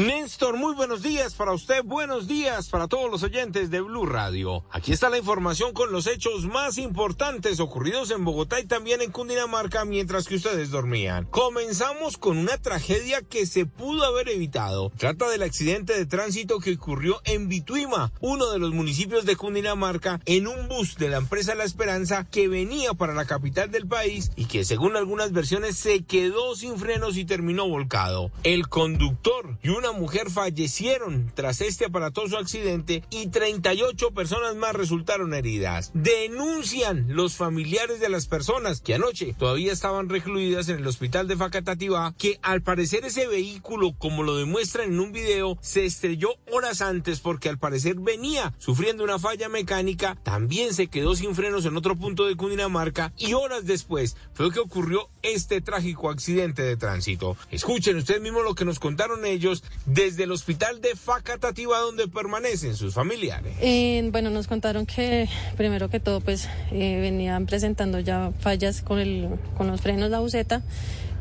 Néstor, muy buenos días para usted. Buenos días para todos los oyentes de Blue Radio. Aquí está la información con los hechos más importantes ocurridos en Bogotá y también en Cundinamarca mientras que ustedes dormían. Comenzamos con una tragedia que se pudo haber evitado. Trata del accidente de tránsito que ocurrió en Bituima, uno de los municipios de Cundinamarca, en un bus de la empresa La Esperanza que venía para la capital del país y que según algunas versiones se quedó sin frenos y terminó volcado. El conductor y una mujer fallecieron tras este aparatoso accidente y 38 personas más resultaron heridas. Denuncian los familiares de las personas que anoche todavía estaban recluidas en el hospital de Facatativá que al parecer ese vehículo, como lo demuestran en un video, se estrelló horas antes porque al parecer venía sufriendo una falla mecánica, también se quedó sin frenos en otro punto de Cundinamarca y horas después fue que ocurrió este trágico accidente de tránsito. Escuchen ustedes mismos lo que nos contaron ellos desde el hospital de Facatativá donde permanecen sus familiares. Eh, bueno, nos contaron que primero que todo pues eh, venían presentando ya fallas con, el, con los frenos la buceta.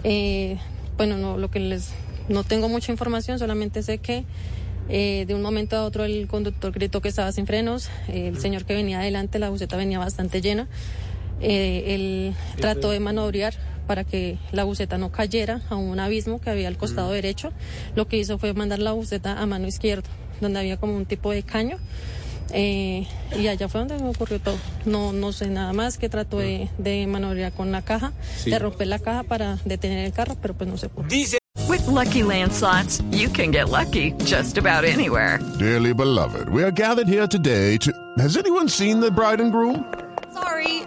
Eh, bueno, no, lo que les, no tengo mucha información, solamente sé que eh, de un momento a otro el conductor gritó que estaba sin frenos, el señor que venía adelante, la buceta venía bastante llena. Eh, él trató de manobrear para que la buceta no cayera a un abismo que había al costado derecho. Lo que hizo fue mandar la buceta a mano izquierda, donde había como un tipo de caño. Eh, y allá fue donde me ocurrió todo. No, no sé nada más que trató de, de manobrear con la caja, de romper la caja para detener el carro, pero pues no se pudo. Dice With Lucky Land slots, you can get lucky just about anywhere. Dearly beloved, we are gathered here today to. Has anyone seen the bride and groom?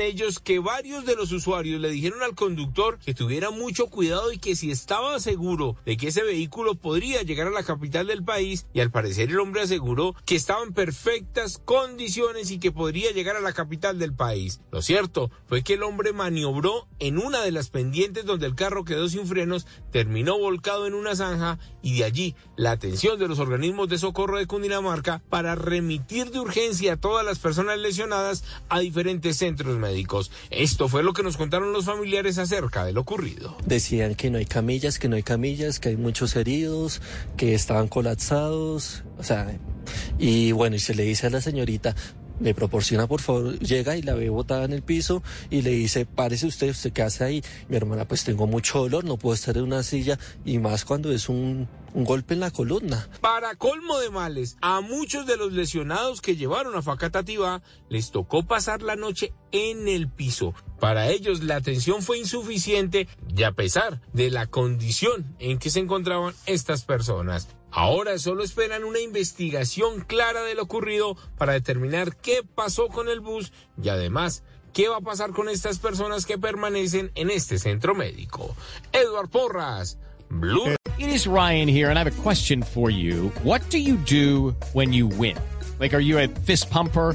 Ellos que varios de los usuarios le dijeron al conductor que tuviera mucho cuidado y que si estaba seguro de que ese vehículo podría llegar a la capital del país y al parecer el hombre aseguró que estaba en perfectas condiciones y que podría llegar a la capital del país. Lo cierto fue que el hombre maniobró en una de las pendientes donde el carro quedó sin frenos, terminó volcado en una zanja y de allí la atención de los organismos de socorro de Cundinamarca para remitir de urgencia a todas las personas lesionadas a diferentes centros. Esto fue lo que nos contaron los familiares acerca de lo ocurrido. Decían que no hay camillas, que no hay camillas, que hay muchos heridos, que estaban colapsados, o sea, y bueno, y se le dice a la señorita, me proporciona por favor, llega y la ve botada en el piso y le dice, párese usted, usted qué hace ahí. Mi hermana, pues tengo mucho dolor, no puedo estar en una silla y más cuando es un, un golpe en la columna. Para colmo de males, a muchos de los lesionados que llevaron a Facatativá les tocó pasar la noche en el piso. Para ellos la atención fue insuficiente y a pesar de la condición en que se encontraban estas personas. Ahora solo esperan una investigación clara de lo ocurrido para determinar qué pasó con el bus y además qué va a pasar con estas personas que permanecen en este centro médico. Edward Porras, Blue. It is Ryan here and I have a question for you. What do you do when you win? Like are you a fist pumper?